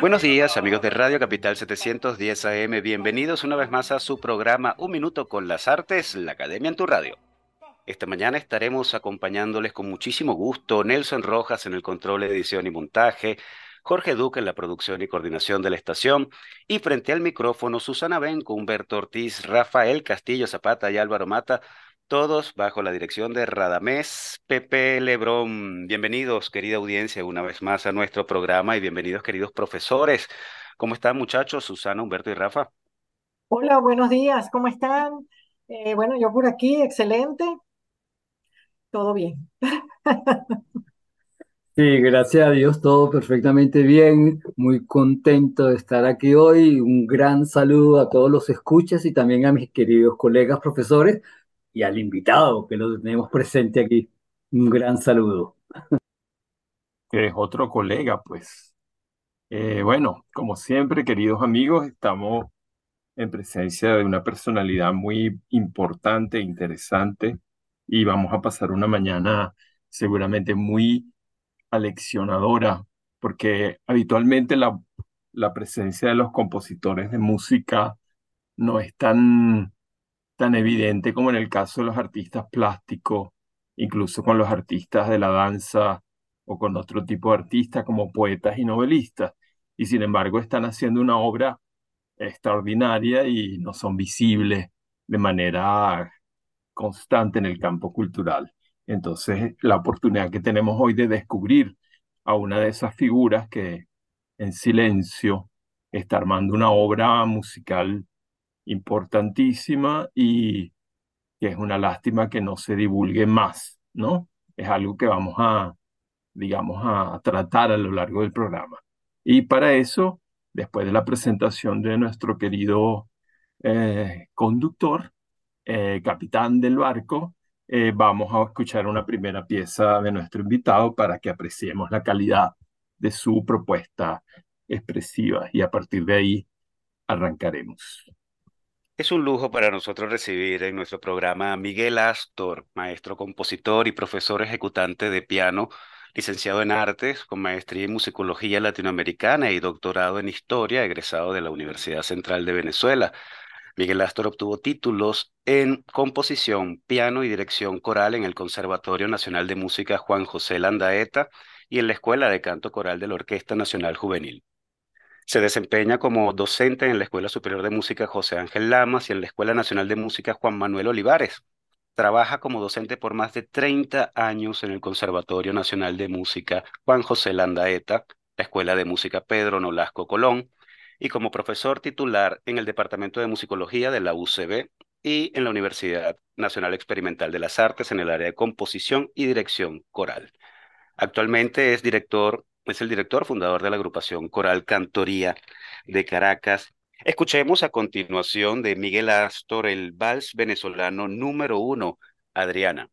Buenos días, amigos de Radio Capital 710 AM. Bienvenidos una vez más a su programa Un Minuto con las Artes, la Academia en tu Radio. Esta mañana estaremos acompañándoles con muchísimo gusto Nelson Rojas en el control edición y montaje, Jorge Duque en la producción y coordinación de la estación, y frente al micrófono Susana Benco, Humberto Ortiz, Rafael Castillo Zapata y Álvaro Mata, todos bajo la dirección de Radamés Pepe Lebrón. Bienvenidos, querida audiencia, una vez más a nuestro programa y bienvenidos, queridos profesores. ¿Cómo están, muchachos? Susana, Humberto y Rafa. Hola, buenos días, ¿cómo están? Eh, bueno, yo por aquí, excelente. Todo bien. Sí, gracias a Dios, todo perfectamente bien. Muy contento de estar aquí hoy. Un gran saludo a todos los escuchas y también a mis queridos colegas profesores y al invitado que lo tenemos presente aquí. Un gran saludo. Que otro colega, pues. Eh, bueno, como siempre, queridos amigos, estamos en presencia de una personalidad muy importante, e interesante, y vamos a pasar una mañana seguramente muy aleccionadora, porque habitualmente la, la presencia de los compositores de música no es tan, tan evidente como en el caso de los artistas plásticos, incluso con los artistas de la danza o con otro tipo de artistas como poetas y novelistas. Y sin embargo están haciendo una obra extraordinaria y no son visibles de manera constante en el campo cultural. Entonces, la oportunidad que tenemos hoy de descubrir a una de esas figuras que en silencio está armando una obra musical importantísima y que es una lástima que no se divulgue más, ¿no? Es algo que vamos a, digamos, a tratar a lo largo del programa. Y para eso, después de la presentación de nuestro querido eh, conductor, eh, capitán del barco, eh, vamos a escuchar una primera pieza de nuestro invitado para que apreciemos la calidad de su propuesta expresiva y a partir de ahí arrancaremos. Es un lujo para nosotros recibir en nuestro programa a Miguel Astor, maestro compositor y profesor ejecutante de piano, licenciado en artes, con maestría en musicología latinoamericana y doctorado en historia, egresado de la Universidad Central de Venezuela. Miguel Astor obtuvo títulos en composición, piano y dirección coral en el Conservatorio Nacional de Música Juan José Landaeta y en la Escuela de Canto Coral de la Orquesta Nacional Juvenil. Se desempeña como docente en la Escuela Superior de Música José Ángel Lamas y en la Escuela Nacional de Música Juan Manuel Olivares. Trabaja como docente por más de 30 años en el Conservatorio Nacional de Música Juan José Landaeta, la Escuela de Música Pedro Nolasco Colón, y como profesor titular en el Departamento de Musicología de la UCB y en la Universidad Nacional Experimental de las Artes en el área de composición y dirección coral. Actualmente es director, es el director fundador de la agrupación Coral Cantoría de Caracas. Escuchemos a continuación de Miguel Astor el vals venezolano número uno, Adriana.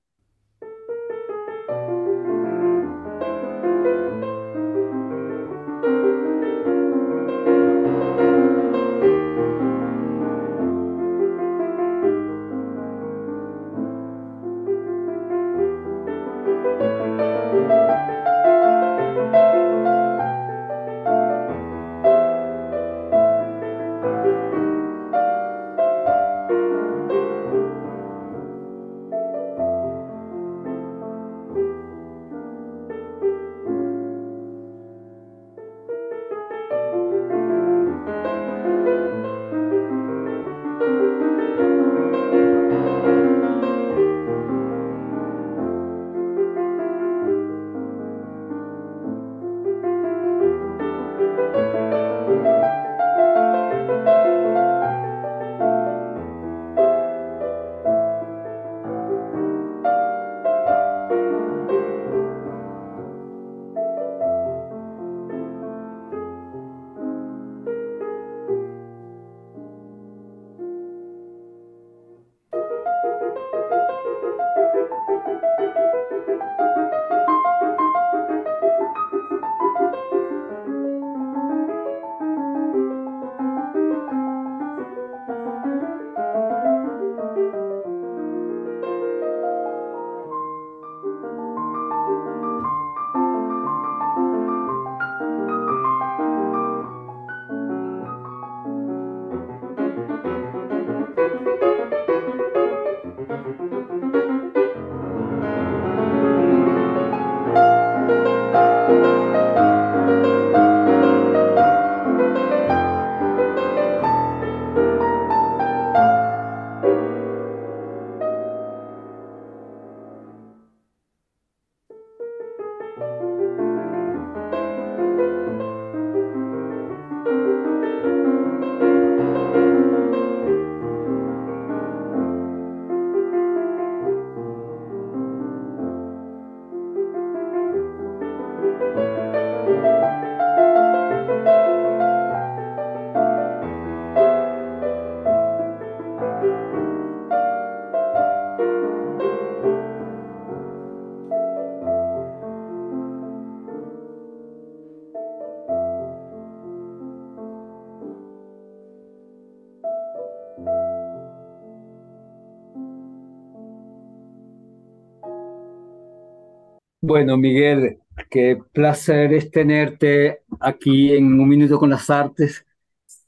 Bueno, Miguel, qué placer es tenerte aquí en Un Minuto con las Artes.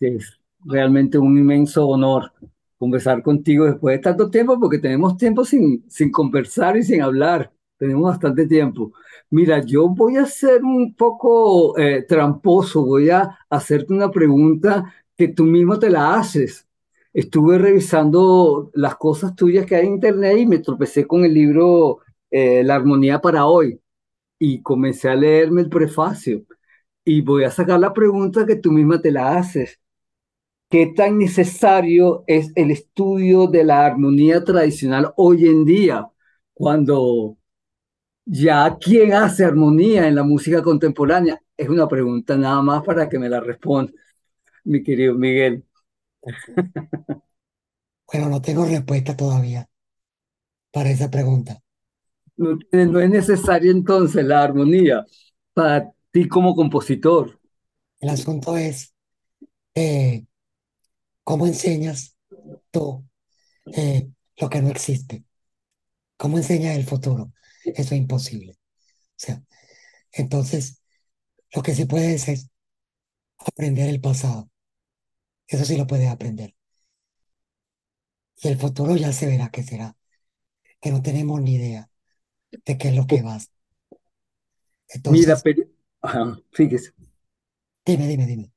Es realmente un inmenso honor conversar contigo después de tanto tiempo, porque tenemos tiempo sin, sin conversar y sin hablar. Tenemos bastante tiempo. Mira, yo voy a ser un poco eh, tramposo, voy a hacerte una pregunta que tú mismo te la haces. Estuve revisando las cosas tuyas que hay en internet y me tropecé con el libro eh, La armonía para hoy y comencé a leerme el prefacio y voy a sacar la pregunta que tú misma te la haces. ¿Qué tan necesario es el estudio de la armonía tradicional hoy en día cuando ya quién hace armonía en la música contemporánea? Es una pregunta nada más para que me la responda, mi querido Miguel. Bueno, no tengo respuesta todavía para esa pregunta. No, no es necesaria entonces la armonía para ti como compositor. El asunto es eh, cómo enseñas tú eh, lo que no existe. ¿Cómo enseñas el futuro? Eso es imposible. O sea, entonces, lo que se puede es, es aprender el pasado. Eso sí lo puedes aprender. Y el futuro ya se verá qué será, que no tenemos ni idea de qué es lo que vas. Mira, Entonces, pero, ajá, fíjese. dime, dime, dime.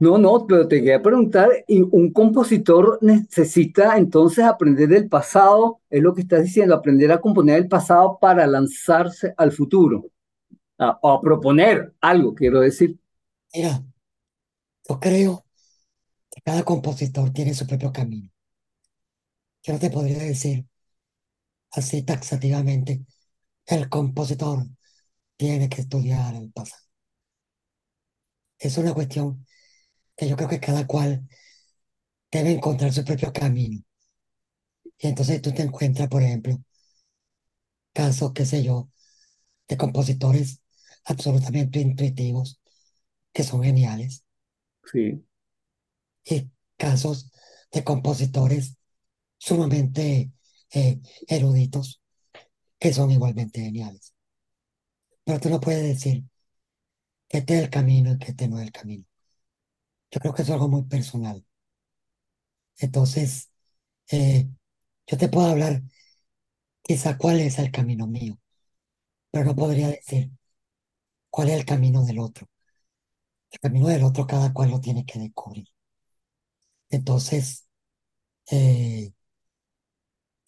No, no, pero te quería preguntar, ¿y un compositor necesita entonces aprender del pasado? Es lo que estás diciendo, aprender a componer el pasado para lanzarse al futuro, a- o a proponer algo, quiero decir. Mira, yo creo que cada compositor tiene su propio camino. Yo no te podría decir así taxativamente, el compositor tiene que estudiar el pasado. Es una cuestión que yo creo que cada cual debe encontrar su propio camino. Y entonces tú te encuentras, por ejemplo, casos, qué sé yo, de compositores absolutamente intuitivos, que son geniales, Sí, y casos de compositores sumamente eh, eruditos, que son igualmente geniales. Pero tú no puedes decir que este es el camino y que este no es el camino. Yo creo que es algo muy personal. Entonces, eh, yo te puedo hablar quizá cuál es el camino mío, pero no podría decir cuál es el camino del otro. El camino del otro cada cual lo tiene que descubrir. Entonces, eh,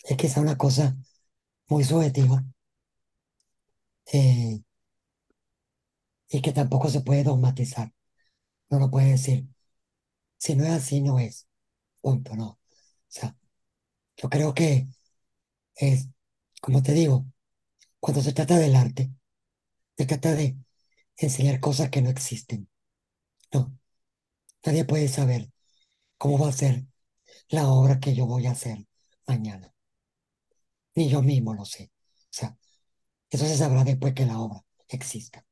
es quizá una cosa muy subjetiva eh, y que tampoco se puede dogmatizar. No lo puede decir, si no es así, no es. Punto, no. O sea, yo creo que es, como te digo, cuando se trata del arte, se trata de enseñar cosas que no existen. No, nadie puede saber cómo va a ser la obra que yo voy a hacer mañana. Ni yo mismo lo sé. O sea, eso se sabrá después que la obra exista.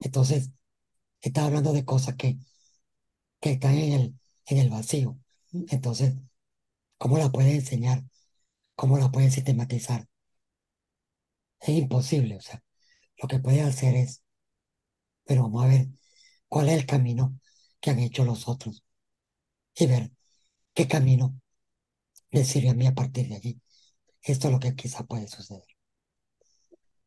Entonces, está hablando de cosas que, que están en el, en el vacío. Entonces, ¿cómo la puede enseñar? ¿Cómo la puede sistematizar? Es imposible. O sea, lo que puede hacer es, pero vamos a ver cuál es el camino que han hecho los otros y ver qué camino le sirve a mí a partir de allí. Esto es lo que quizá puede suceder.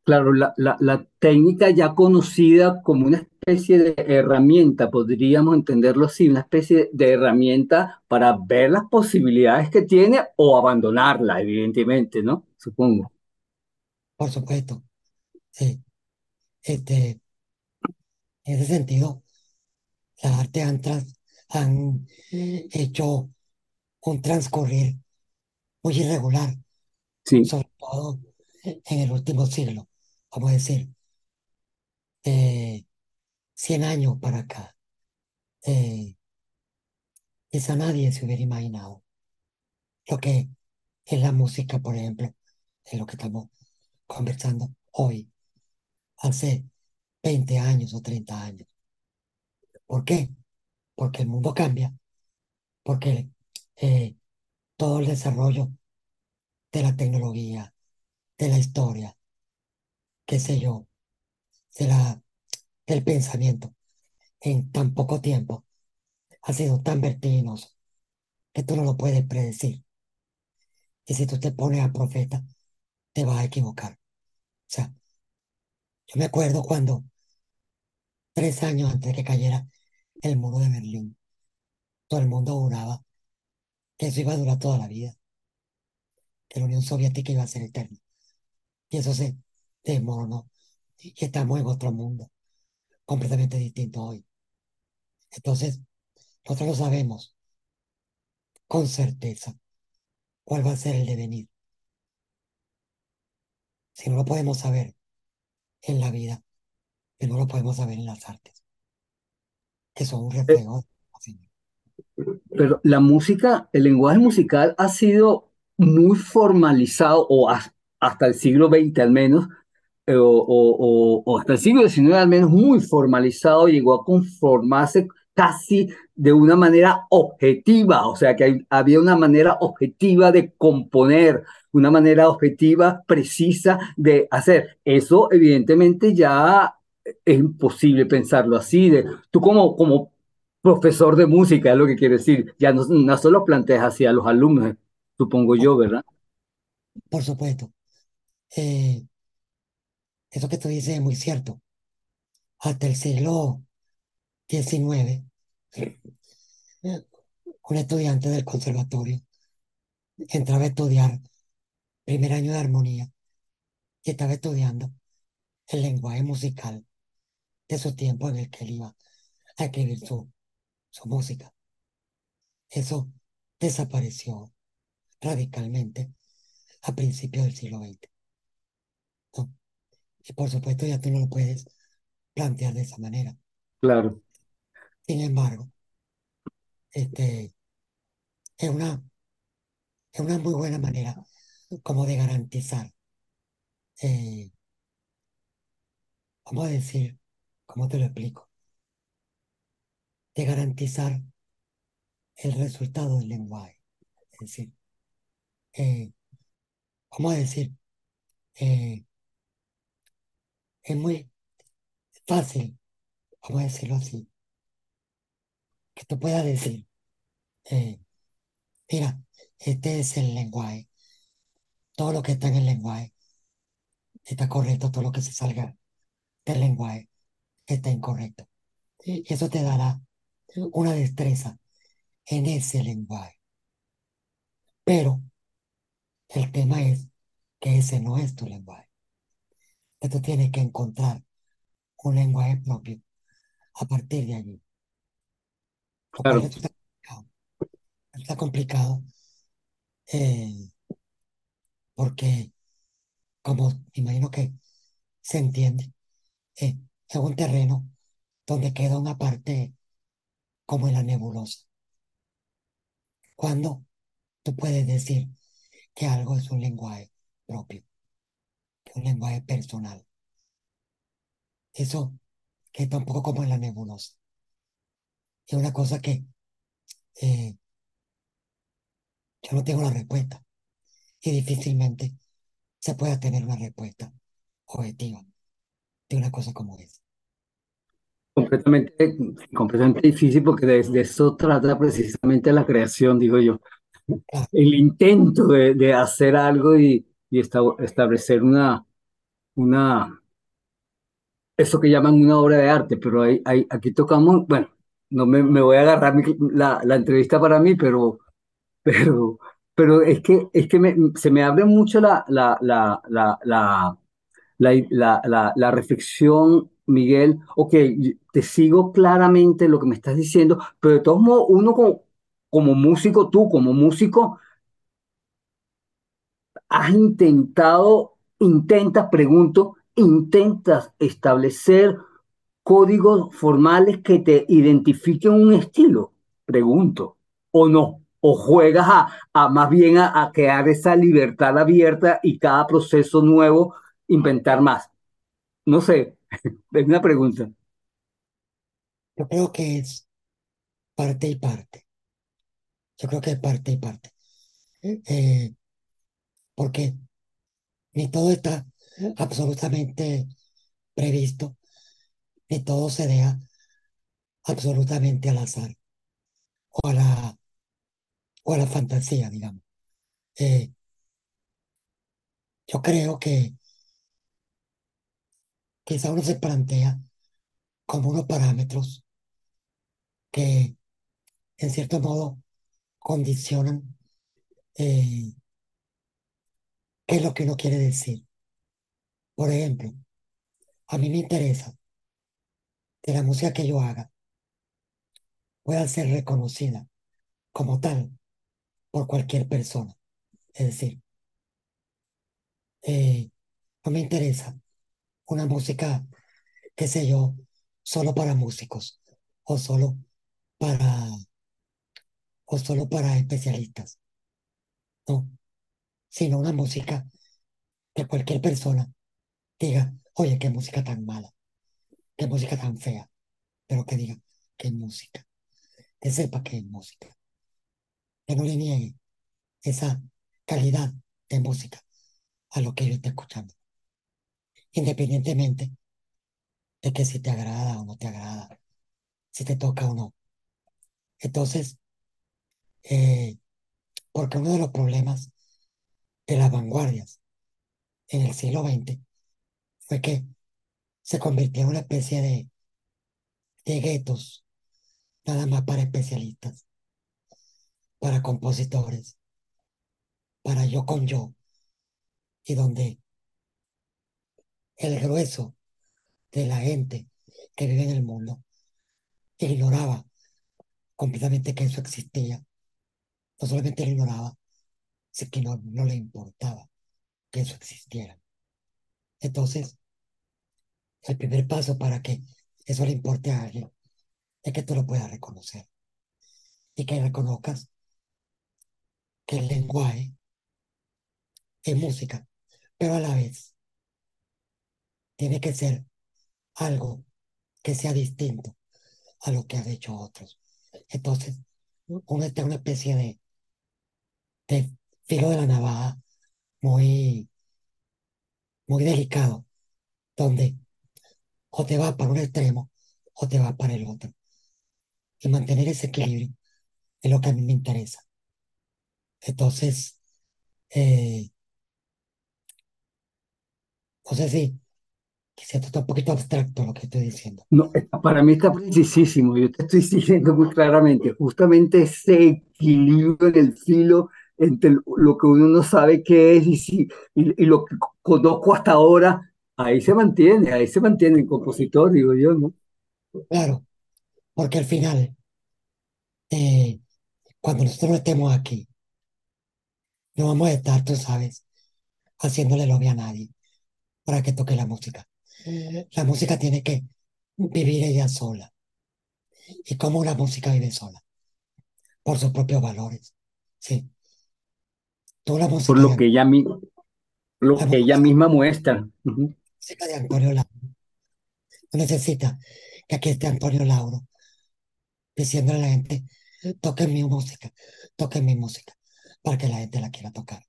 claro, la, la, la técnica ya conocida como una especie de herramienta, podríamos entenderlo así, una especie de herramienta para ver las posibilidades que tiene o abandonarla, evidentemente, ¿no? Supongo. Por supuesto, sí. Este, en ese sentido, las artes han, tras- han hecho un transcurrir muy irregular, Sí, sobre todo en el último siglo, vamos a decir, eh, 100 años para acá. Eh, nadie se hubiera imaginado lo que es la música, por ejemplo, en lo que estamos conversando hoy, hace 20 años o 30 años. ¿Por qué? Porque el mundo cambia, porque eh, todo el desarrollo de la tecnología, de la historia, qué sé yo, de la, del pensamiento en tan poco tiempo ha sido tan vertiginoso que tú no lo puedes predecir. Y si tú te pones a profeta, te vas a equivocar. O sea, yo me acuerdo cuando, tres años antes de que cayera el muro de Berlín, todo el mundo juraba que eso iba a durar toda la vida, que la Unión Soviética iba a ser eterna. Y eso se desmoronó. Y estamos en otro mundo, completamente distinto hoy. Entonces, nosotros no sabemos con certeza cuál va a ser el devenir. Si no lo podemos saber en la vida, que no lo podemos saber en las artes, que son un reflejo. Pero la música, el lenguaje musical ha sido muy formalizado, o hasta el siglo XX al menos, eh, o, o, o, hasta el siglo XIX al menos, muy formalizado, llegó a conformarse casi de una manera objetiva, o sea que había una manera objetiva de componer, una manera objetiva, precisa de hacer. Eso evidentemente ya es imposible pensarlo así. De, tú como, como profesor de música, es lo que quiero decir, ya no, no solo planteas así a los alumnos, supongo yo, ¿verdad? Por supuesto. Eh, eso que tú dices es muy cierto. Hasta el siglo XIX, un estudiante del conservatorio entraba a estudiar primer año de armonía y estaba estudiando el lenguaje musical de su tiempo en el que él iba a escribir su, su música. Eso desapareció radicalmente a principios del siglo XX. Y por supuesto ya tú no lo puedes plantear de esa manera. Claro. Sin embargo, este, es una, es una muy buena manera como de garantizar, eh, vamos a decir, ¿cómo te lo explico? De garantizar el resultado del lenguaje. Es decir, eh, vamos a decir, eh, es muy fácil, vamos a decirlo así, que tú puedas decir, eh, mira, este es el lenguaje, todo lo que está en el lenguaje está correcto, todo lo que se salga del lenguaje está incorrecto. Y eso te dará una destreza en ese lenguaje. Pero el tema es que ese no es tu lenguaje. Que tú tienes que encontrar un lenguaje propio a partir de allí. Claro. Está complicado. Está complicado eh, porque, como imagino que se entiende, eh, es un terreno donde queda una parte como en la nebulosa. Cuando tú puedes decir que algo es un lenguaje propio, que un lenguaje personal. Eso que tampoco como en la nebulosa. Es una cosa que eh, yo no tengo la respuesta y difícilmente se pueda tener una respuesta objetiva de una cosa como esa. Completamente, completamente difícil porque de, de eso trata precisamente la creación, digo yo. El intento de, de hacer algo y, y esta- establecer una, una, eso que llaman una obra de arte, pero hay, aquí tocamos, bueno, no me, me voy a agarrar la, la entrevista para mí, pero, pero, pero es que, es que se me abre mucho la, la, la, la, la- la reflexión, Miguel. Ok, te sigo claramente lo que me estás diciendo, pero de todos modos, uno como, como músico, tú como músico, has intentado, intentas, pregunto, intentas establecer códigos formales que te identifiquen un estilo, pregunto, o no, o juegas a, a más bien a, a crear esa libertad abierta y cada proceso nuevo inventar más. No sé, es una pregunta. Yo creo que es parte y parte. Yo creo que es parte y parte. Eh, porque ni todo está absolutamente previsto, ni todo se deja absolutamente al azar o a la, o a la fantasía, digamos. Eh, yo creo que quizá uno se plantea como unos parámetros que en cierto modo condicionan eh, qué es lo que uno quiere decir. Por ejemplo, a mí me interesa que la música que yo haga pueda ser reconocida como tal por cualquier persona. Es decir, eh, no me interesa una música, qué sé yo, solo para músicos o solo para o solo para especialistas. No, sino una música que cualquier persona diga, oye, qué música tan mala, qué música tan fea, pero que diga, qué música, que sepa que es música, que no le niegue esa calidad de música a lo que yo esté escuchando, independientemente de que si te agrada o no te agrada, si te toca o no. Entonces, eh, porque uno de los problemas de las vanguardias en el siglo XX fue que se convirtió en una especie de, de guetos, nada más para especialistas, para compositores, para yo con yo, y donde el grueso de la gente que vive en el mundo ignoraba completamente que eso existía. No solamente lo ignoraba, sino que no, le importaba que eso existiera. Entonces, el primer paso para que eso le importe a alguien es que tú lo puedas reconocer y que reconozcas que el lenguaje es música, pero a la vez tiene que ser algo que sea distinto a lo que han hecho otros. Entonces, una especie de, de filo de la navaja muy, muy delicado, donde o te va para un extremo o te va para el otro. Y mantener ese equilibrio es lo que a mí me interesa. Entonces, eh, no sé si quizá esto está un poquito abstracto lo que estoy diciendo. No, para mí está precisísimo. Yo te estoy diciendo muy claramente, justamente ese equilibrio en el filo entre lo que uno no sabe qué es y, si, y, y lo que conozco hasta ahora, ahí se mantiene, ahí se mantiene el compositor, digo yo, ¿no? Claro, porque al final, eh, cuando nosotros estemos aquí, no vamos a estar, tú sabes, haciéndole lobby a nadie para que toque la música. La música tiene que vivir ella sola. ¿Y cómo la música vive sola? Por sus propios valores. Sí. Tú la música Por lo que ella, mi- lo la que ella misma muestra. Música de Antonio Lauro no necesita que aquí esté Antonio Lauro diciéndole a la gente, toquen mi música, toquen mi música, para que la gente la quiera tocar.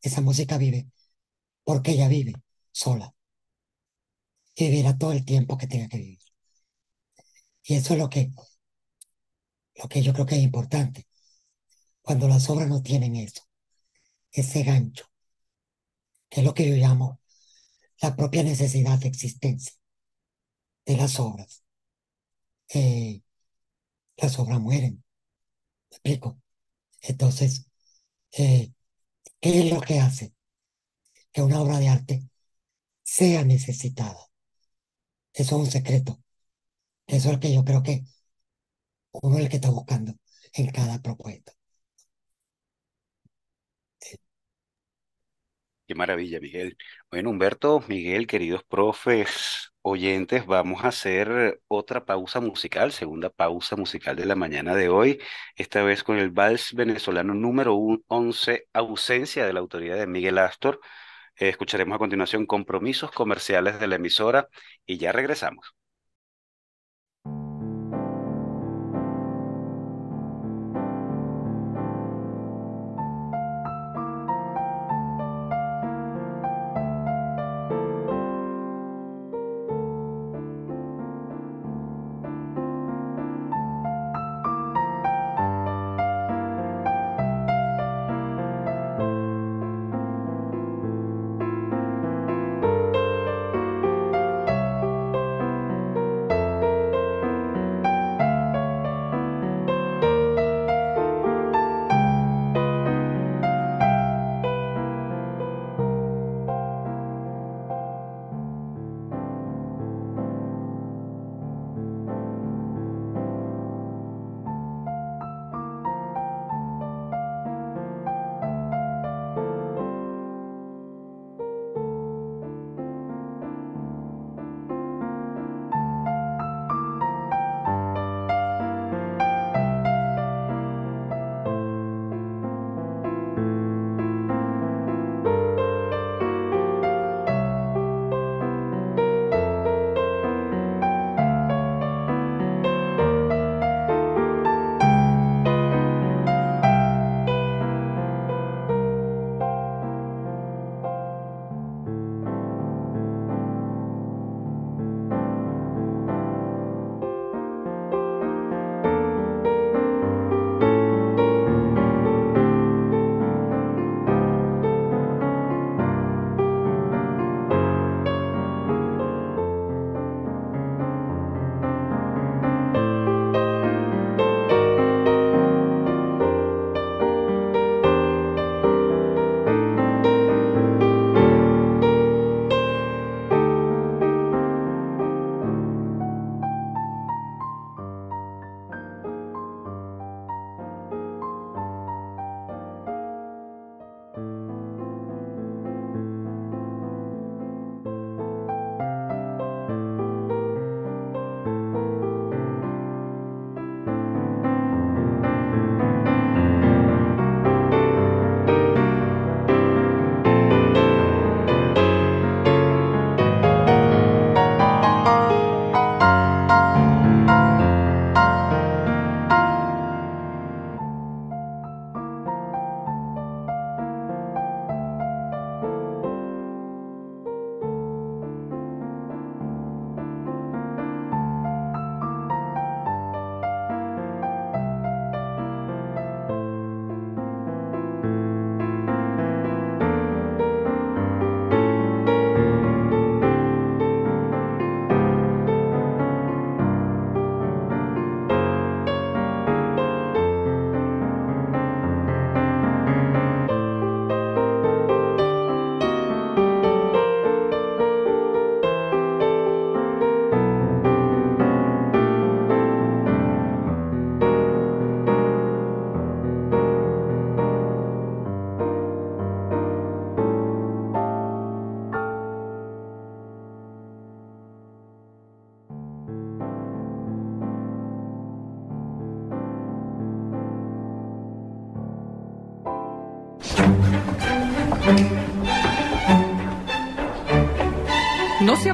Esa música vive porque ella vive sola y vivirá todo el tiempo que tenga que vivir. Y eso es lo que, lo que yo creo que es importante. Cuando las obras no tienen eso, ese gancho, que es lo que yo llamo la propia necesidad de existencia de las obras, las obras mueren. ¿Me explico? Entonces, eh, ¿qué es lo que hace que una obra de arte sea necesitada? Eso es un secreto. Eso es lo que yo creo que uno es el que está buscando en cada propuesta. Qué maravilla, Miguel. Bueno, Humberto, Miguel, queridos profes, oyentes, vamos a hacer otra pausa musical, segunda pausa musical de la mañana de hoy, esta vez con el vals venezolano número un- 11, ausencia de la autoría de Miguel Astor. Eh, escucharemos a continuación compromisos comerciales de la emisora y ya regresamos.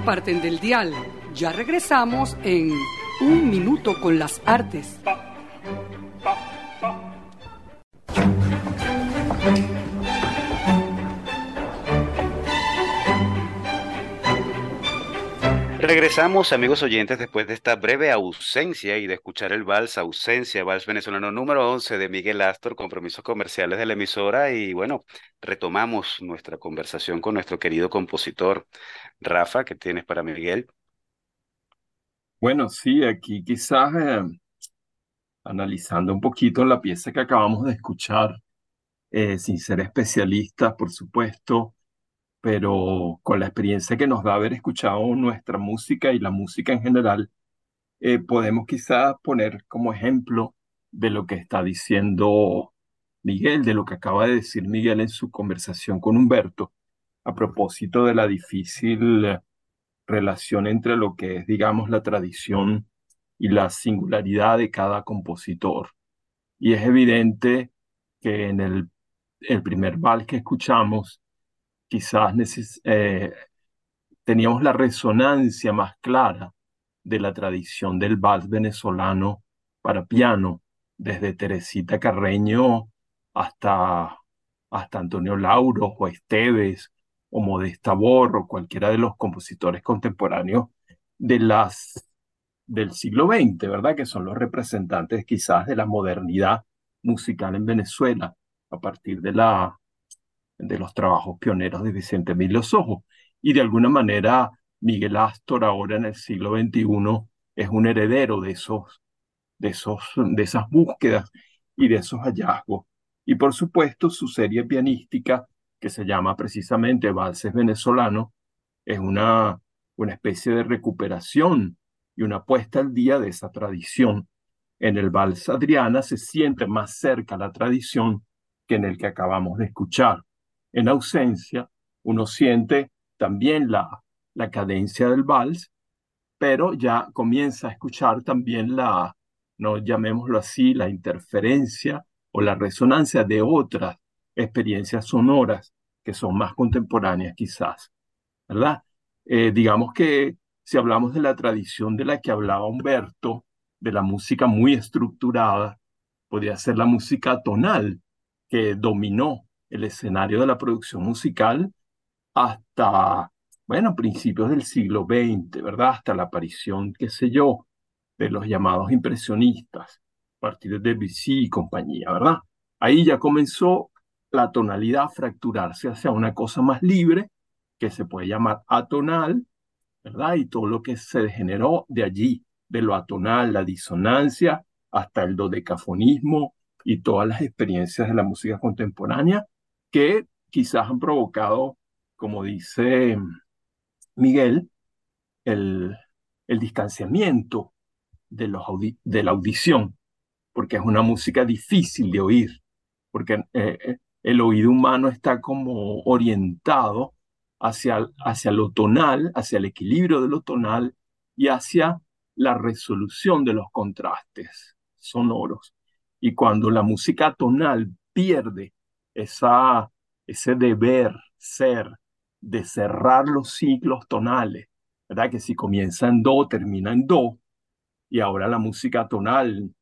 Aparten del dial. Ya regresamos en Un Minuto con las Artes. Regresamos, amigos oyentes, después de esta breve ausencia y de escuchar el vals Ausencia, vals venezolano número 11 de Miguel Astor, compromisos comerciales de la emisora. Y bueno, retomamos nuestra conversación con nuestro querido compositor. Rafa, ¿qué tienes para Miguel? Bueno, sí, aquí quizás eh, analizando un poquito la pieza que acabamos de escuchar, eh, sin ser especialistas, por supuesto pero con la experiencia que nos da haber escuchado nuestra música y la música en general, eh, podemos quizás poner como ejemplo de lo que está diciendo Miguel, de lo que acaba de decir Miguel en su conversación con Humberto, a propósito de la difícil relación entre lo que es, digamos, la tradición y la singularidad de cada compositor. Y es evidente que en el, primer vals que escuchamos, quizás eh, teníamos la resonancia más clara de la tradición del vals venezolano para piano, desde Teresita Carreño hasta, hasta Antonio Lauro o Esteves o Modesta Borro, cualquiera de los compositores contemporáneos de las, del siglo XX, ¿verdad? Que son los representantes quizás de la modernidad musical en Venezuela a partir de la, de los trabajos pioneros de Vicente Emilio Sojo. Y de alguna manera, Miguel Astor ahora en el siglo XXI es un heredero de, esos, de, esos, de esas búsquedas y de esos hallazgos. Y por supuesto, su serie pianística, que se llama precisamente Valses Venezolanos, es una, una especie de recuperación y una puesta al día de esa tradición. En el Vals Adriana se siente más cerca la tradición que en el que acabamos de escuchar en ausencia, uno siente también la, la cadencia del vals, pero ya comienza a escuchar también la, no llamémoslo así, la interferencia o la resonancia de otras experiencias sonoras que son más contemporáneas quizás, ¿verdad? Eh, digamos que si hablamos de la tradición de la que hablaba Humberto, de la música muy estructurada, podría ser la música tonal que dominó el escenario de la producción musical hasta, bueno, principios del siglo XX, ¿verdad? Hasta la aparición, qué sé yo, de los llamados impresionistas, a partir de Debussy y compañía, ¿verdad? Ahí ya comenzó la tonalidad fracturarse hacia una cosa más libre, que se puede llamar atonal, ¿verdad? Y todo lo que se degeneró de allí, de lo atonal, la disonancia, hasta el dodecafonismo y todas las experiencias de la música contemporánea, que quizás han provocado, como dice Miguel, el, el distanciamiento de la audición, porque es una música difícil de oír, porque eh, eh, el oído humano está como orientado hacia, hacia lo tonal, hacia el equilibrio de lo tonal y hacia la resolución de los contrastes sonoros. Y cuando la música tonal pierde esa, ese deber ser de cerrar los ciclos tonales, ¿verdad? Que si comienza en do, termina en do, y ahora la música tonal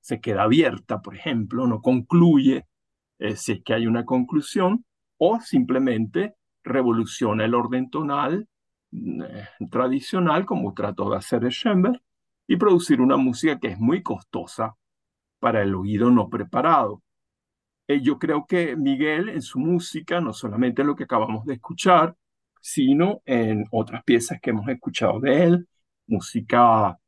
se queda abierta, por ejemplo, no concluye eh, si es que hay una conclusión, o simplemente revoluciona el orden tonal eh, tradicional, como trató de hacer Schoenberg, y producir una música que es muy costosa para el oído no preparado. Eh, yo creo que Miguel en su música, no solamente lo que acabamos de escuchar, sino en otras piezas que hemos escuchado de él, música,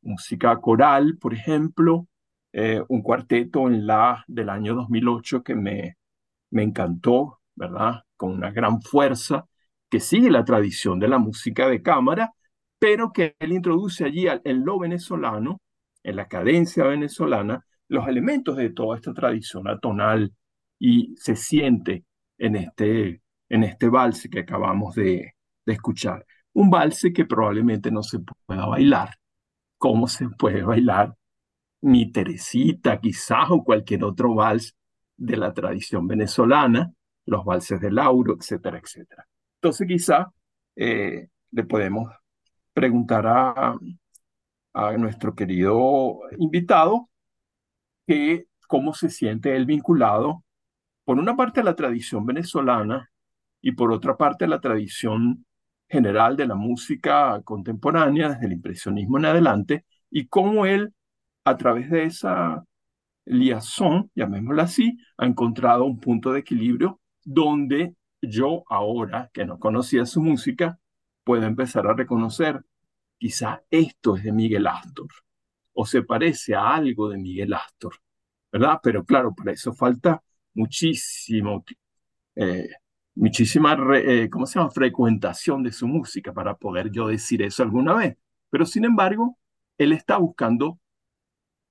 música coral, por ejemplo, eh, un cuarteto en la del año 2008 que me, me encantó, ¿verdad? Con una gran fuerza, que sigue la tradición de la música de cámara, pero que él introduce allí en lo venezolano, en la cadencia venezolana, los elementos de toda esta tradición atonal y se siente en este, en este valse que acabamos de, de escuchar. Un valse que probablemente no se pueda bailar, como se puede bailar ni Teresita quizás o cualquier otro vals de la tradición venezolana, los valses de Lauro, etcétera, etcétera. Entonces quizá eh, le podemos preguntar a, a nuestro querido invitado que cómo se siente él vinculado, por una parte, a la tradición venezolana y por otra parte, a la tradición general de la música contemporánea, desde el impresionismo en adelante, y cómo él, a través de esa liazón, llamémosla así, ha encontrado un punto de equilibrio donde yo ahora, que no conocía su música, puedo empezar a reconocer, quizá esto es de Miguel Astor, o se parece a algo de Miguel Astor, ¿verdad? Pero claro, para eso falta muchísimo, eh, muchísima, eh, ¿cómo se llama? Frecuentación de su música para poder yo decir eso alguna vez. Pero sin embargo, él está buscando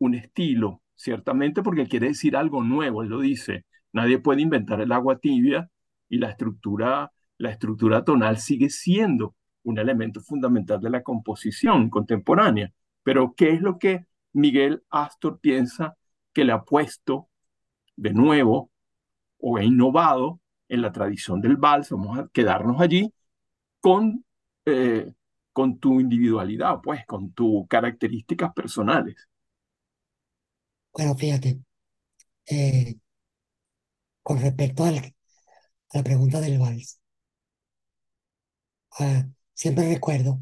un estilo, ciertamente porque quiere decir algo nuevo, él lo dice. Nadie puede inventar el agua tibia y la estructura, la estructura tonal sigue siendo un elemento fundamental de la composición contemporánea. Pero, ¿qué es lo que Miguel Astor piensa que le ha puesto de nuevo o ha innovado en la tradición del vals? Vamos a quedarnos allí con, eh, con tu individualidad, pues, con tus características personales. Bueno, fíjate, eh, con respecto a la pregunta del vals, ah, siempre recuerdo,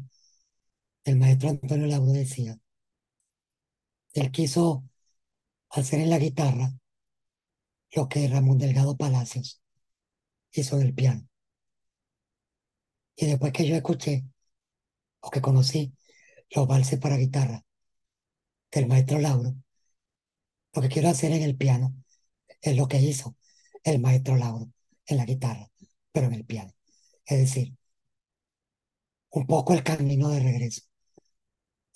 el maestro Antonio Lauro decía, él quiso hacer en la guitarra lo que Ramón Delgado Palacios hizo en el piano. Y después que yo escuché o que conocí los valses para guitarra del maestro Lauro, lo que quiero hacer en el piano es lo que hizo el maestro Lauro en la guitarra, pero en el piano. Es decir, un poco el camino de regreso.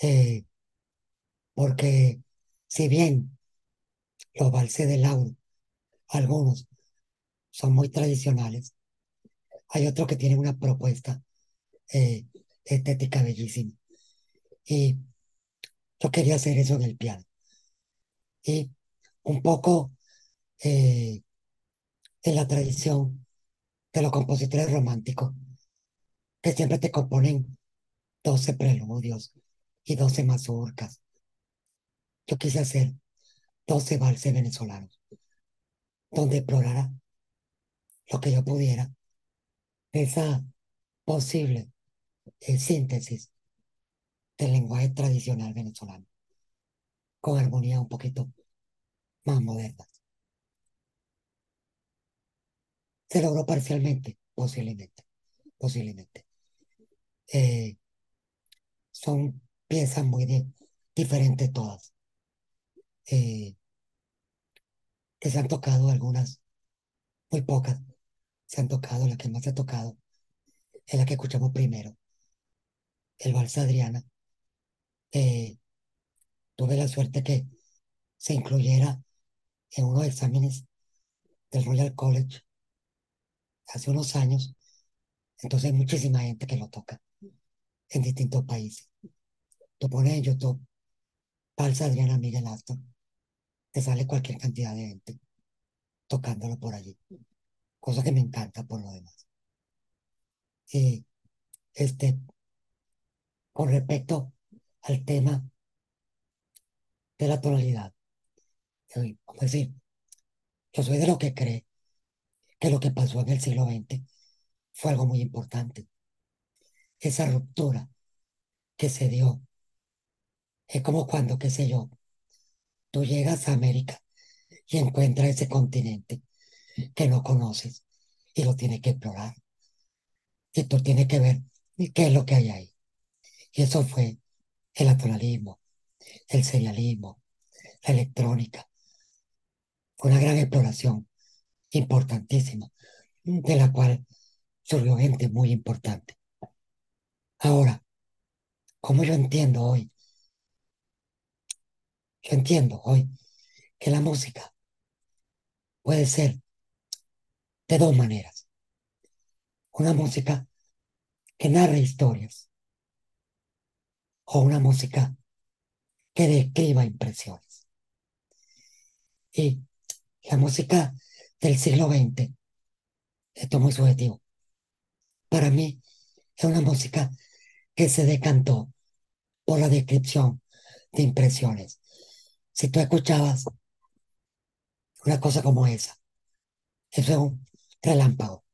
Eh, porque si bien los valses de Lauro, algunos son muy tradicionales, hay otros que tienen una propuesta eh, estética bellísima. Y yo quería hacer eso en el piano. Y un poco eh, en la tradición de los compositores románticos, que siempre te componen 12 preludios y 12 mazurcas. Yo quise hacer 12 valses venezolanos, donde explorara lo que yo pudiera, esa posible eh, síntesis del lenguaje tradicional venezolano, con armonía un poquito más moderna. Se logró parcialmente, posiblemente, posiblemente. Eh, son piezas muy diferentes todas. Eh, que se han tocado algunas, muy pocas, se han tocado, la que más se ha tocado es la que escuchamos primero, el Vals Adriana. Eh, tuve la suerte que se incluyera en unos exámenes del Royal College hace unos años. Entonces hay muchísima gente que lo toca en distintos países. Tú pones en YouTube Vals Adriana Miguel Astor, te sale cualquier cantidad de gente tocándolo por allí. Cosa que me encanta por lo demás. Y este, con respecto al tema de la tonalidad, es decir, yo soy de lo que cree que lo que pasó en el siglo XX fue algo muy importante. Esa ruptura que se dio es como cuando, qué sé yo, tú llegas a América y encuentras ese continente que no conoces y lo tienes que explorar. Y tú tienes que ver qué es lo que hay ahí. Y eso fue el atonalismo, el serialismo, la electrónica. Fue una gran exploración importantísima, de la cual surgió gente muy importante. Ahora, como yo entiendo hoy, yo entiendo hoy que la música puede ser de dos maneras. Una música que narra historias o una música que describa impresiones. Y la música del siglo XX esto es muy subjetivo. Para mí es una música que se decantó por la descripción de impresiones. Si tú escuchabas una cosa como esa, eso es un relámpago.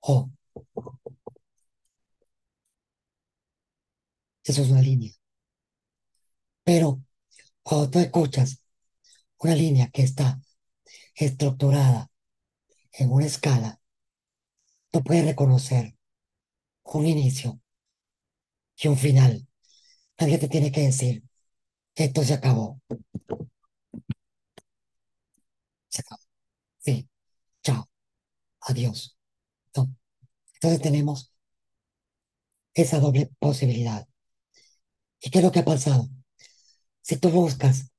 O eso es una línea. Pero cuando tú escuchas una línea que está estructurada en una escala, tú puedes reconocer un inicio y un final. Nadie te tiene que decir, esto se acabó. Se acabó. Sí, chao, adiós. Entonces tenemos esa doble posibilidad. ¿Y qué es lo que ha pasado? Si tú buscas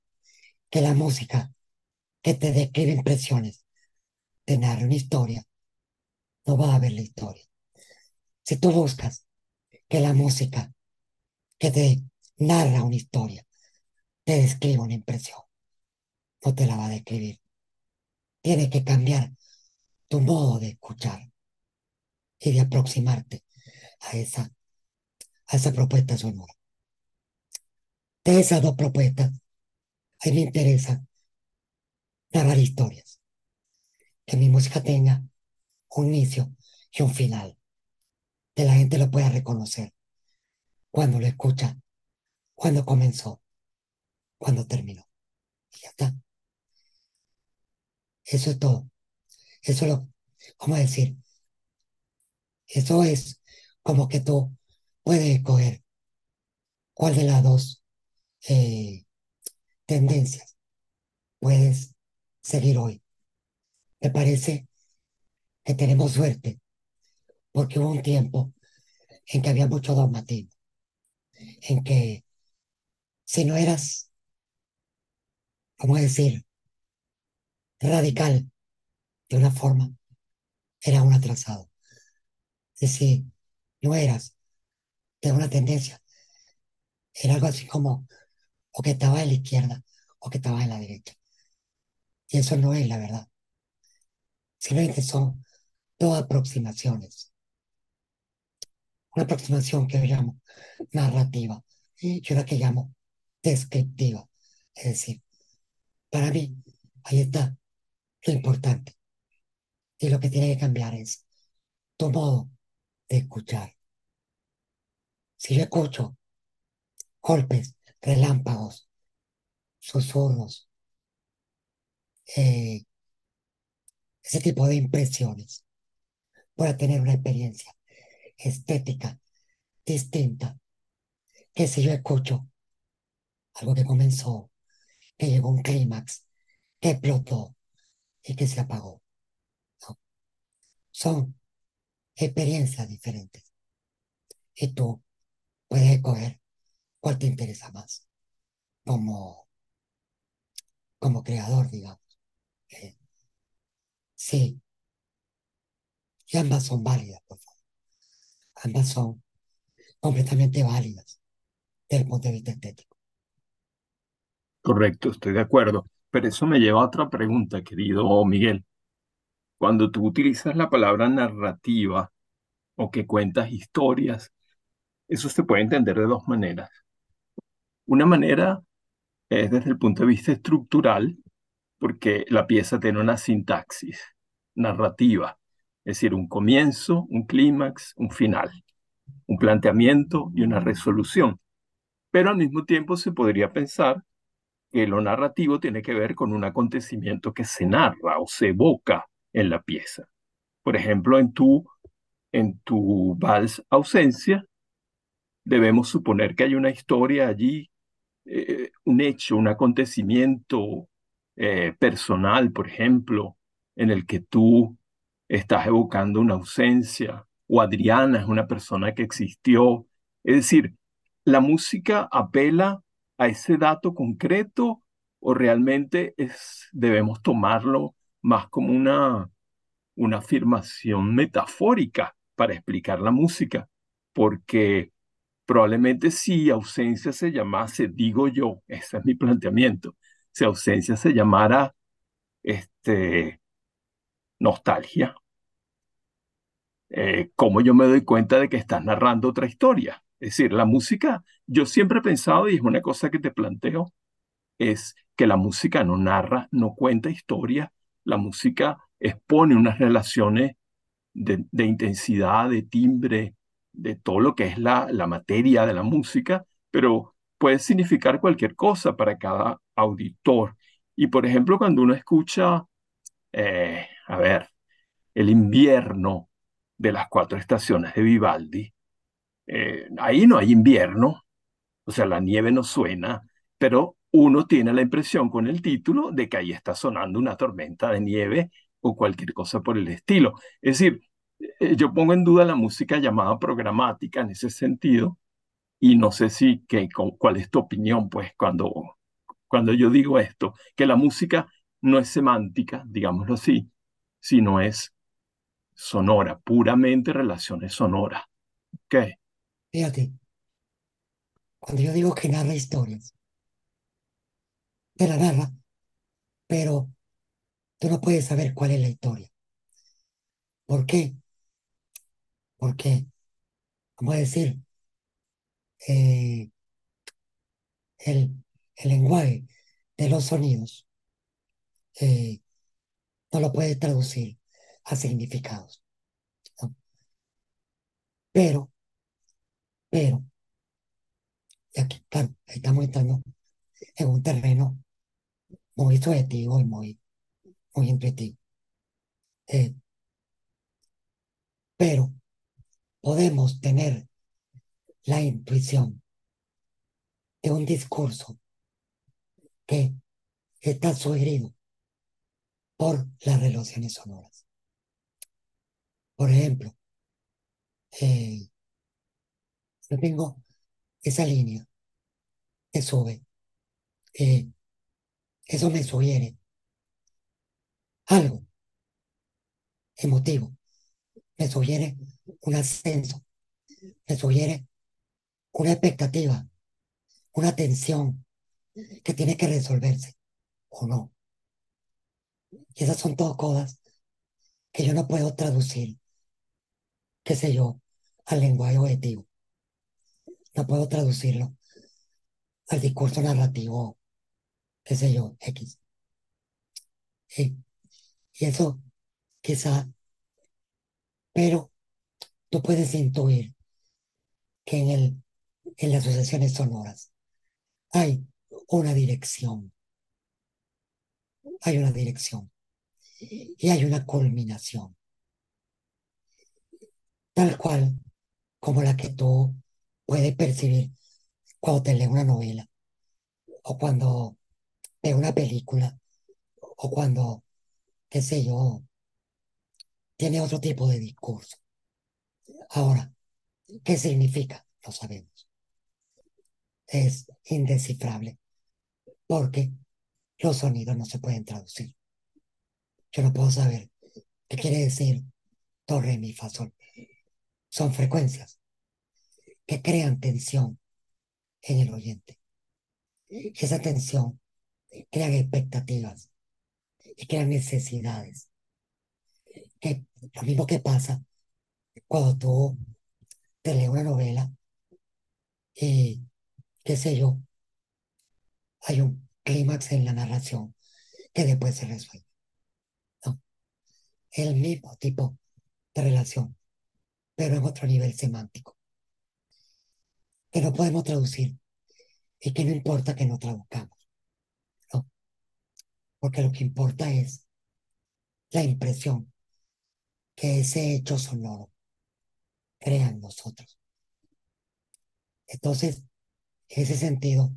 que la música que te describe impresiones te narre una historia, no va a haber la historia. Si tú buscas que la música que te narra una historia te describa una impresión, no te la va a describir. Tiene que cambiar tu modo de escuchar y de aproximarte a esa, a esa propuesta sonora. De esas dos propuestas, a mí me interesa narrar historias. Que mi música tenga un inicio y un final. Que la gente lo pueda reconocer cuando lo escucha, cuando comenzó, cuando terminó. Y ya está. Eso es todo. Eso lo, ¿cómo decir? Eso es como que tú puedes escoger cuál de las dos eh, tendencias puedes seguir hoy. Me parece que tenemos suerte porque hubo un tiempo en que había mucho dogmatismo, en que si no eras, ¿cómo decir?, radical de una forma, era un atrasado. Es decir, no eras de una tendencia, era algo así como o que estaba en la izquierda o que estaba en la derecha. Y eso no es la verdad. Simplemente son dos aproximaciones. Una aproximación que yo llamo narrativa y una que llamo descriptiva. Es decir, para mí, ahí está lo importante. Y lo que tiene que cambiar es tu modo de escuchar. Si yo escucho golpes, relámpagos, susurros, eh, ese tipo de impresiones, para tener una experiencia estética distinta que si yo escucho algo que comenzó, que llegó a un clímax, que explotó y que se apagó. Son experiencias diferentes. Y tú puedes escoger cuál te interesa más como, como creador, digamos. Eh, sí. Y ambas son válidas, por favor. Ambas son completamente válidas desde el punto de vista estético. Correcto, estoy de acuerdo. Pero eso me lleva a otra pregunta, querido Miguel. Cuando tú utilizas la palabra narrativa o que cuentas historias, eso se puede entender de dos maneras. Una manera es desde el punto de vista estructural, porque la pieza tiene una sintaxis narrativa, es decir, un comienzo, un clímax, un final, un planteamiento y una resolución. Pero al mismo tiempo se podría pensar que lo narrativo tiene que ver con un acontecimiento que se narra o se evoca en la pieza. Por ejemplo, en tu, en tu vals ausencia, debemos suponer que hay una historia allí eh, un hecho, un acontecimiento eh, personal, por ejemplo, en el que tú estás evocando una ausencia, o Adriana es una persona que existió. Es decir, la música apela a ese dato concreto o realmente es, debemos tomarlo más como una, una afirmación metafórica para explicar la música, porque Probablemente si ausencia se llamase, digo yo, ese es mi planteamiento, si ausencia se llamara este, nostalgia, eh, ¿cómo yo me doy cuenta de que estás narrando otra historia? Es decir, la música, yo siempre he pensado, y es una cosa que te planteo, es que la música no narra, no cuenta historia, la música expone unas relaciones de intensidad, de timbre, de todo lo que es la, la materia de la música, pero puede significar cualquier cosa para cada auditor. Y por ejemplo, cuando uno escucha, eh, a ver, el invierno de las cuatro estaciones de Vivaldi, eh, ahí no hay invierno, o sea, la nieve no suena, pero uno tiene la impresión con el título de que ahí está sonando una tormenta de nieve o cualquier cosa por el estilo. Es decir, yo pongo en duda la música llamada programática en ese sentido y no sé si, que, cuál es tu opinión, pues, cuando, cuando yo digo esto, que la música no es semántica, digámoslo así, sino es sonora, puramente relaciones sonoras. ¿Qué? Fíjate, cuando yo digo que narra historias, te la narra, pero tú no puedes saber cuál es la historia. ¿Por qué? Porque, vamos a decir, eh, el, el lenguaje de los sonidos eh, no lo puede traducir a significados. Pero, pero, y aquí, claro, estamos entrando en un terreno muy subjetivo y muy, muy intuitivo. Eh, pero podemos tener la intuición de un discurso que está sugerido por las relaciones sonoras. Por ejemplo, eh, yo tengo esa línea que sube, eh, eso me sugiere algo emotivo, me sugiere un ascenso, me sugiere una expectativa, una tensión que tiene que resolverse o no. Y esas son todas cosas que yo no puedo traducir, qué sé yo, al lenguaje objetivo. No puedo traducirlo al discurso narrativo, qué sé yo, X. Y, y eso quizá, pero tú puedes intuir que en, el, en las asociaciones sonoras hay una dirección, hay una dirección y hay una culminación, tal cual como la que tú puedes percibir cuando te lees una novela o cuando ves una película o cuando, qué sé yo, tiene otro tipo de discurso. Ahora, ¿qué significa? Lo sabemos. Es indescifrable porque los sonidos no se pueden traducir. Yo no puedo saber qué quiere decir torre, mi, fa, sol. Son frecuencias que crean tensión en el oyente. Esa tensión crea expectativas y crea necesidades. Que lo mismo que pasa cuando tú te lees una novela y, qué sé yo, hay un clímax en la narración que después se resuelve. ¿no? El mismo tipo de relación, pero en otro nivel semántico, que no podemos traducir y que no importa que no traduzcamos, ¿no? Porque lo que importa es la impresión que ese hecho sonoro crea en nosotros. Entonces, en ese sentido,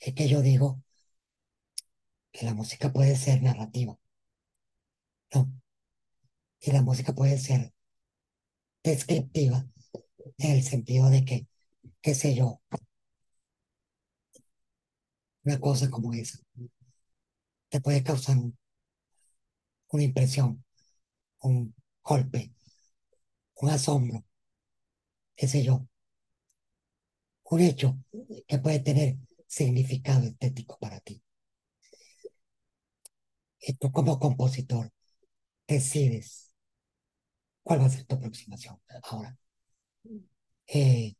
es que yo digo que la música puede ser narrativa. ¿no? Y la música puede ser descriptiva en el sentido de que, qué sé yo, una cosa como esa te puede causar una impresión, un golpe, un asombro, qué sé yo, un hecho que puede tener significado estético para ti. Y tú como compositor decides cuál va a ser tu aproximación. Ahora, eh,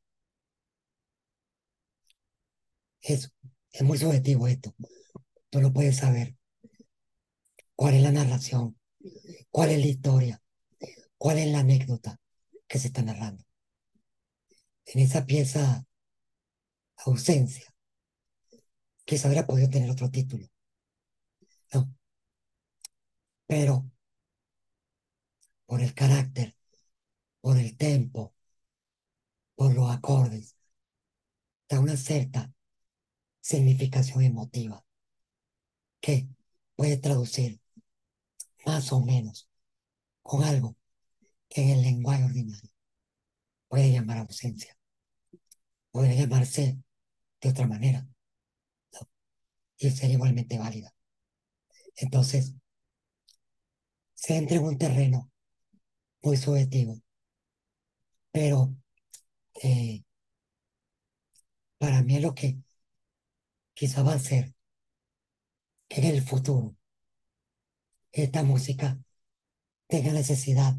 es, es muy subjetivo esto. Tú no puedes saber cuál es la narración, cuál es la historia, cuál es la anécdota que se está narrando. En esa pieza, ausencia, quizá hubiera podido tener otro título. No. Pero por el carácter, por el tempo, por los acordes, da una cierta significación emotiva que puede traducir más o menos con algo que en el lenguaje ordinario puede llamar ausencia, puede llamarse de otra manera y ser igualmente válida. Entonces, se entra en un terreno muy subjetivo, pero eh, para mí es lo que quizá va a ser que en el futuro esta música tenga necesidad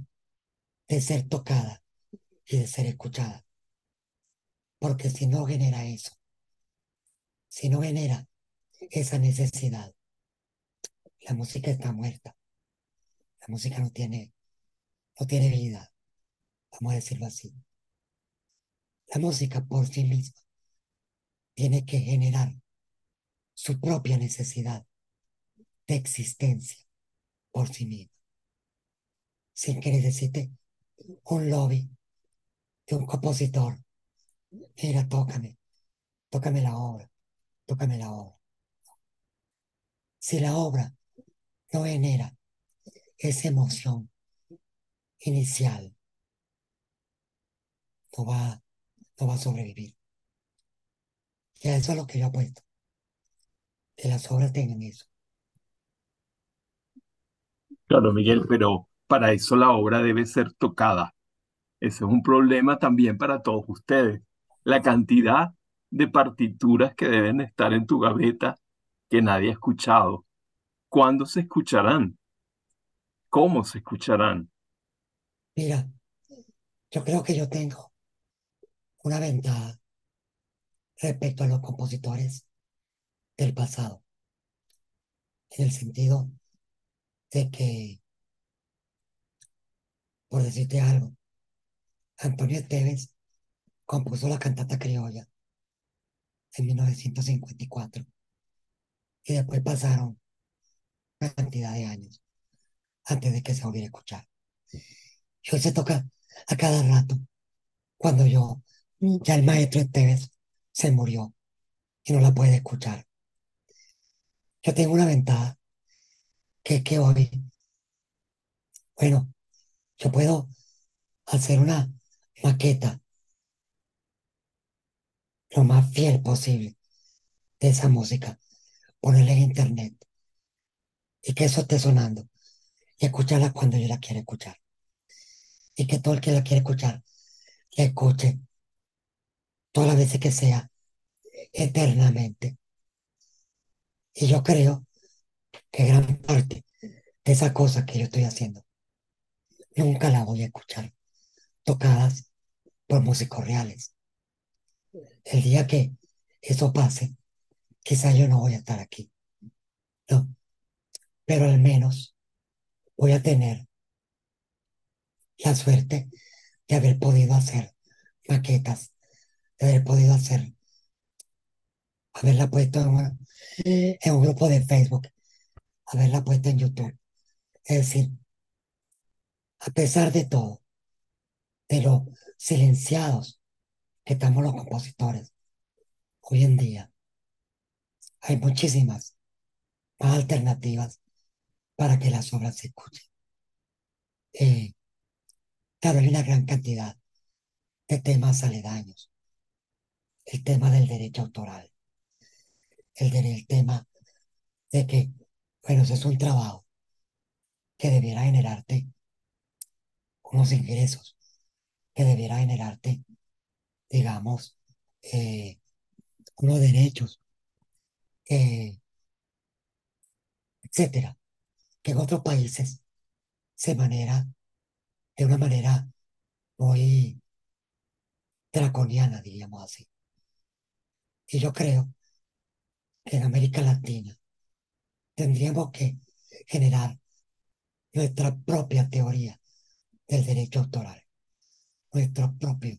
de ser tocada y de ser escuchada. Porque si no genera eso, si no genera esa necesidad, la música está muerta. La música no tiene, no tiene vida, vamos a decirlo así. La música por sí misma tiene que generar su propia necesidad de existencia por sí misma, sin que necesite un lobby de un compositor. Mira, tócame, tócame la obra, tócame la obra. Si la obra no genera esa emoción inicial, no va, no va a sobrevivir. Y a eso es lo que yo apuesto. Que las obras tengan eso. Claro, Miguel, pero para eso la obra debe ser tocada. Ese es un problema también para todos ustedes. La cantidad de partituras que deben estar en tu gaveta que nadie ha escuchado. ¿Cuándo se escucharán? ¿Cómo se escucharán? Mira, yo creo que yo tengo una ventaja respecto a los compositores del pasado, en el sentido de que, por decirte algo, Antonio Esteves compuso la cantata criolla en 1954 y después pasaron una cantidad de años antes de que se volviera a escuchar. Y hoy se toca a cada rato cuando yo, ya el maestro Esteves se murió y no la puede escuchar. Yo tengo una ventaja que es que hoy, bueno, yo puedo hacer una maqueta lo más fiel posible de esa música, ponerla en internet y que eso esté sonando y escucharla cuando yo la quiera escuchar. Y que todo el que la quiera escuchar la escuche todas las veces que sea, eternamente. Y yo creo que gran parte de esas cosas que yo estoy haciendo nunca la voy a escuchar tocadas por músicos reales. El día que eso pase, quizá yo no voy a estar aquí. No. Pero al menos voy a tener la suerte de haber podido hacer maquetas, de haber podido hacer, haberla puesto en, en un grupo de Facebook, haberla puesto en YouTube. Es decir, a pesar de todo, de lo silenciados que estamos los compositores, hoy en día hay muchísimas más alternativas para que las obras se escuchen. Eh, claro, hay una gran cantidad de temas aledaños. El tema del derecho autoral, el, tema de que, bueno, es un trabajo que debiera generarte unos ingresos, que debiera generarte, digamos, eh, unos derechos, eh, etcétera, que en otros países se maneja de una manera muy draconiana, diríamos así. Y yo creo que en América Latina tendríamos que generar nuestra propia teoría del derecho autoral, nuestro propio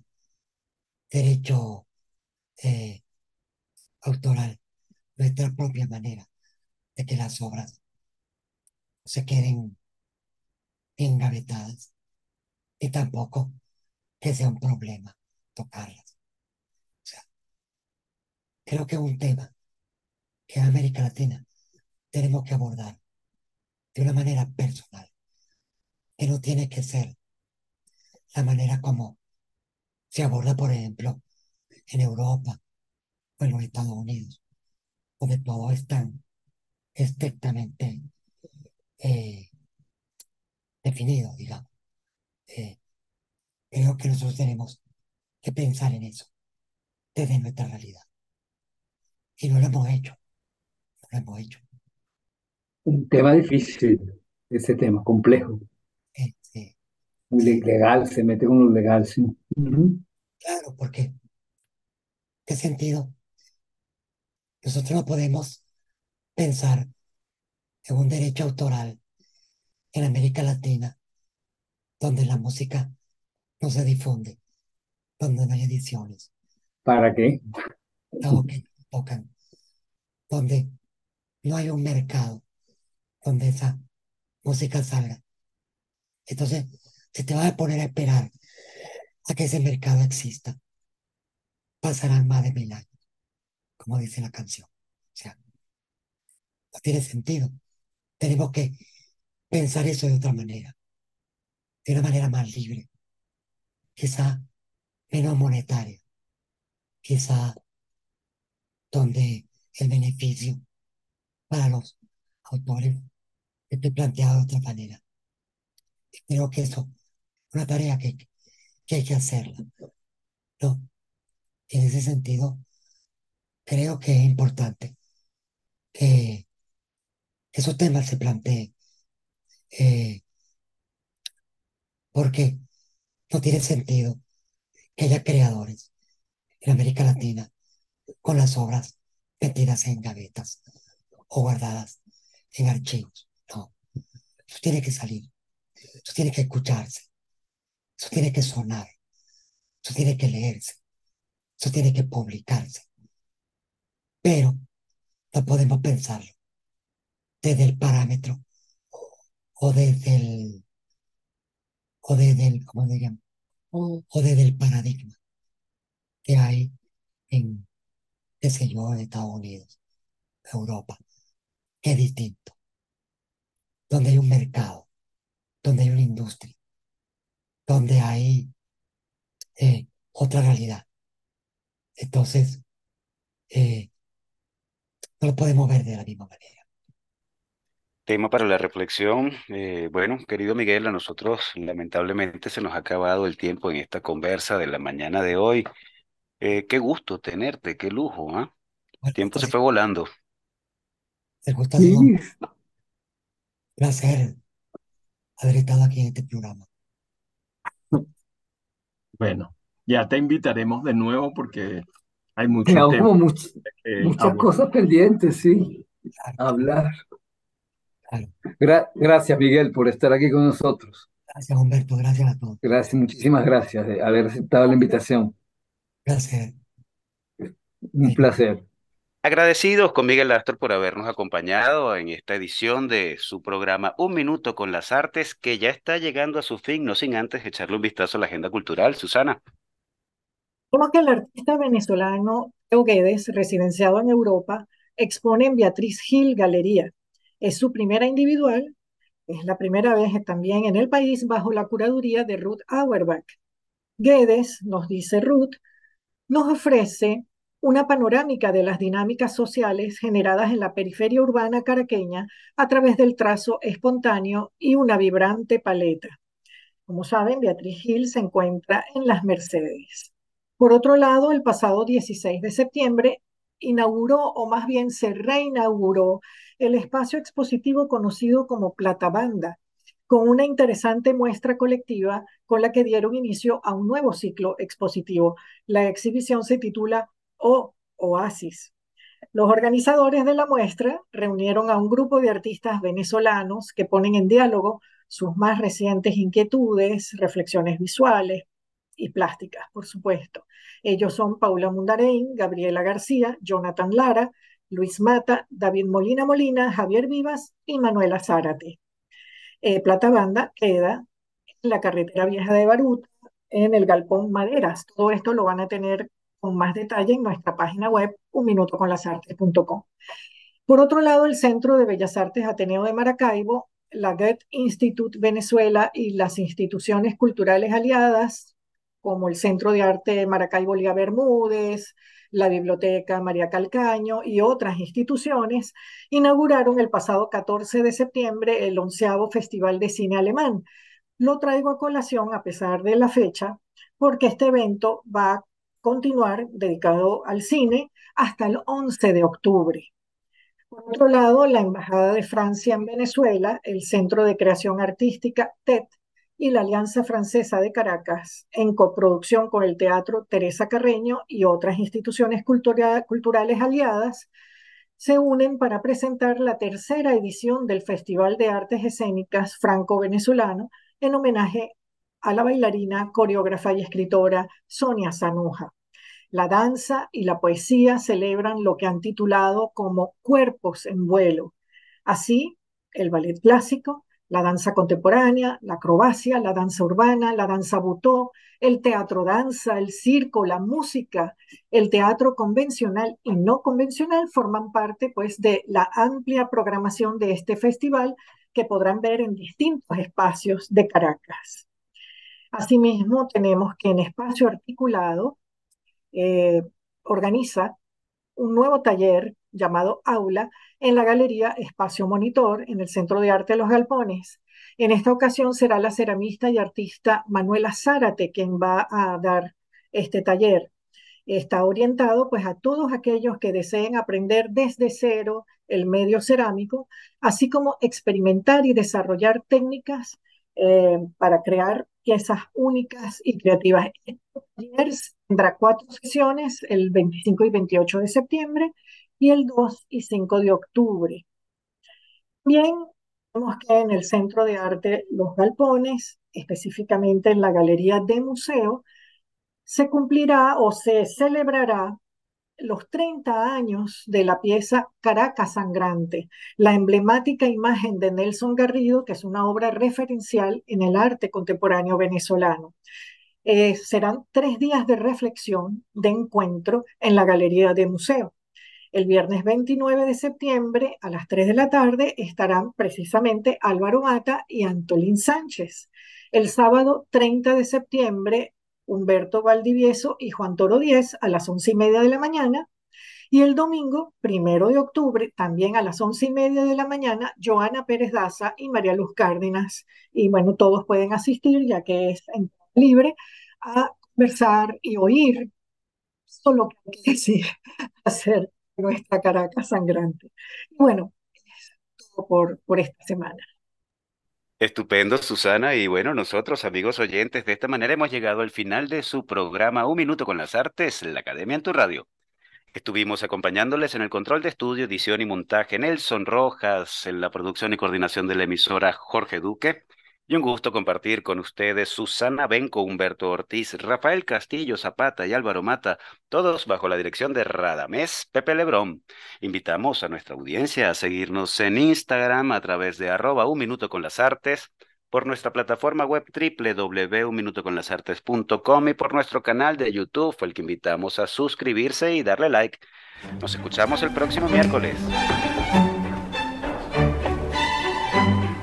derecho eh, autoral, nuestra propia manera de que las obras se queden engavetadas y tampoco que sea un problema tocarlas. O sea, creo que es un tema que en América Latina tenemos que abordar de una manera personal, que no tiene que ser la manera como se aborda, por ejemplo, en Europa o en los Estados Unidos, donde todo es tan estrictamente eh, definido, digamos. Eh, que nosotros tenemos que pensar en eso desde nuestra realidad. Y no lo hemos hecho, no lo hemos hecho. Un tema difícil, ese tema, complejo. Eh, sí, Muy le- legal, se mete con lo legal, sí. Claro, porque ¿qué sentido? Nosotros no podemos pensar en un derecho autoral en América Latina donde la música no se difunde, donde no hay ediciones, ¿Para qué? dado que no tocan, donde no hay un mercado donde esa música salga. Entonces, si te vas a poner a esperar a que ese mercado exista, pasarán más de mil años, como dice la canción. O sea, no tiene sentido. Tenemos que pensar eso de otra manera, de una manera más libre, quizá menos monetaria, quizá donde el beneficio para los autores esté planteado de otra manera. Y creo que eso es una tarea que, que hay que hacerla. ¿no? En ese sentido, creo que es importante que esos temas se planteen, eh, porque no tiene sentido que haya creadores en América Latina con las obras metidas en gavetas o guardadas en archivos. No, eso tiene que salir, eso tiene que escucharse, eso tiene que sonar, eso tiene que leerse, eso tiene que publicarse. Pero no podemos pensarlo. Desde el parámetro o desde el, o desde el, ¿cómo o desde el paradigma que hay en, qué yo, en Estados Unidos, Europa, que es distinto, donde hay un mercado, donde hay una industria, donde hay eh, otra realidad. Entonces, eh, no lo podemos ver de la misma manera. Tema para la reflexión. Eh, bueno, querido Miguel, a nosotros lamentablemente se nos ha acabado el tiempo en esta conversa de la mañana de hoy. Eh, qué gusto tenerte, qué lujo, ¿ah? El Bueno, tiempo se entonces, fue volando. el gusto Sí, placer haber estado aquí en este programa. Bueno, ya te invitaremos de nuevo porque hay muchos quedamos temas como much- que muchas cosas pendientes, sí. Hablar. claro. Gra- gracias, Miguel, por estar aquí con nosotros. Gracias, Humberto. Gracias a todos. Gracias, muchísimas gracias de haber aceptado la invitación. Placer. Un Sí. placer. Agradecidos con Miguel Astor por habernos acompañado en esta edición de su programa Un Minuto con las Artes, que ya está llegando a su fin, no sin antes echarle un vistazo a la agenda cultural. Susana. Vemos que el artista venezolano Teo Guedes, residenciado en Europa, expone en Beatriz Gil Galería. Es su primera individual, es la primera vez también en el país bajo la curaduría de Ruth Auerbach. Guedes, nos dice Ruth, nos ofrece una panorámica de las dinámicas sociales generadas en la periferia urbana caraqueña a través del trazo espontáneo y una vibrante paleta. Como saben, Beatriz Gil se encuentra en Las Mercedes. Por otro lado, el pasado 16 de septiembre inauguró, o más bien se reinauguró, el espacio expositivo conocido como Platabanda, con una interesante muestra colectiva con la que dieron inicio a un nuevo ciclo expositivo. La exhibición se titula O Oasis. Los organizadores de la muestra reunieron a un grupo de artistas venezolanos que ponen en diálogo sus más recientes inquietudes, reflexiones visuales y plásticas, por supuesto. Ellos son Paula Mundarein, Gabriela García, Jonathan Lara, Luis Mata, David Molina Molina, Javier Vivas y Manuela Zárate. Eh, Plata Banda queda en la carretera vieja de Baruta, en el Galpón Maderas. Todo esto lo van a tener con más detalle en nuestra página web unminutoconlasartes.com. Por otro lado, el Centro de Bellas Artes Ateneo de Maracaibo, la Goethe Institute Venezuela y las instituciones culturales aliadas, como el Centro de Arte Maracaibo Lía Bermúdez, la Biblioteca María Calcaño y otras instituciones, inauguraron el pasado 14 de septiembre el onceavo Festival de Cine Alemán. Lo traigo a colación a pesar de la fecha, porque este evento va continuar dedicado al cine hasta el 11 de octubre. Por otro lado, la Embajada de Francia en Venezuela, el Centro de Creación Artística TED y la Alianza Francesa de Caracas, en coproducción con el Teatro Teresa Carreño y otras instituciones culturales aliadas, se unen para presentar la tercera edición del Festival de Artes Escénicas Franco-Venezolano en homenaje a la bailarina, coreógrafa y escritora Sonia Zanuja. La danza y la poesía celebran lo que han titulado como cuerpos en vuelo. Así, el ballet clásico, la danza contemporánea, la acrobacia, la danza urbana, la danza butó, el teatro danza, el circo, la música, el teatro convencional y no convencional forman parte pues de la amplia programación de este festival que podrán ver en distintos espacios de Caracas. Asimismo, tenemos que en espacio articulado eh, organiza un nuevo taller llamado Aula en la Galería Espacio Monitor en el Centro de Arte de los Galpones. En esta ocasión será la ceramista y artista Manuela Zárate quien va a dar este taller. Está orientado pues a todos aquellos que deseen aprender desde cero el medio cerámico, así como experimentar y desarrollar técnicas eh, para crear piezas únicas y creativas. Este tendrá cuatro sesiones, el 25 y 28 de septiembre y el 2 y 5 de octubre. Bien, vemos que en el Centro de Arte Los Galpones, específicamente en la Galería de Museo, se cumplirá o se celebrará los 30 años de la pieza Caracas Sangrante, la emblemática imagen de Nelson Garrido, que es una obra referencial en el arte contemporáneo venezolano. Eh, serán tres días de reflexión, de encuentro en la Galería de Museo. El viernes 29 de septiembre a las 3 de la tarde estarán precisamente Álvaro Mata y Antolín Sánchez. El sábado 30 de septiembre Humberto Valdivieso y Juan Toro Díez a las once y media de la mañana. Y el domingo, primero de octubre, también a las once y media de la mañana, Joana Pérez Daza y María Luz Cárdenas. Y bueno, todos pueden asistir, ya que es libre, a conversar y oír solo que hay que decir, hacer nuestra Caracas sangrante. Bueno, todo por, por esta semana. Estupendo, Susana. Y bueno, nosotros, amigos oyentes, de esta manera hemos llegado al final de su programa Un Minuto con las Artes, la Academia en tu Radio. Estuvimos acompañándoles en el control de estudio, edición y montaje Nelson Rojas, en la producción y coordinación de la emisora Jorge Duque. Y un gusto compartir con ustedes Susana Benco, Humberto Ortiz, Rafael Castillo Zapata y Álvaro Mata, todos bajo la dirección de Radamés Pepe Lebrón. Invitamos a nuestra audiencia a seguirnos en Instagram a través de arroba un minuto con las artes, por nuestra plataforma web www.unminutoconlasartes.com y por nuestro canal de YouTube, el que invitamos a suscribirse y darle like. Nos escuchamos el próximo miércoles.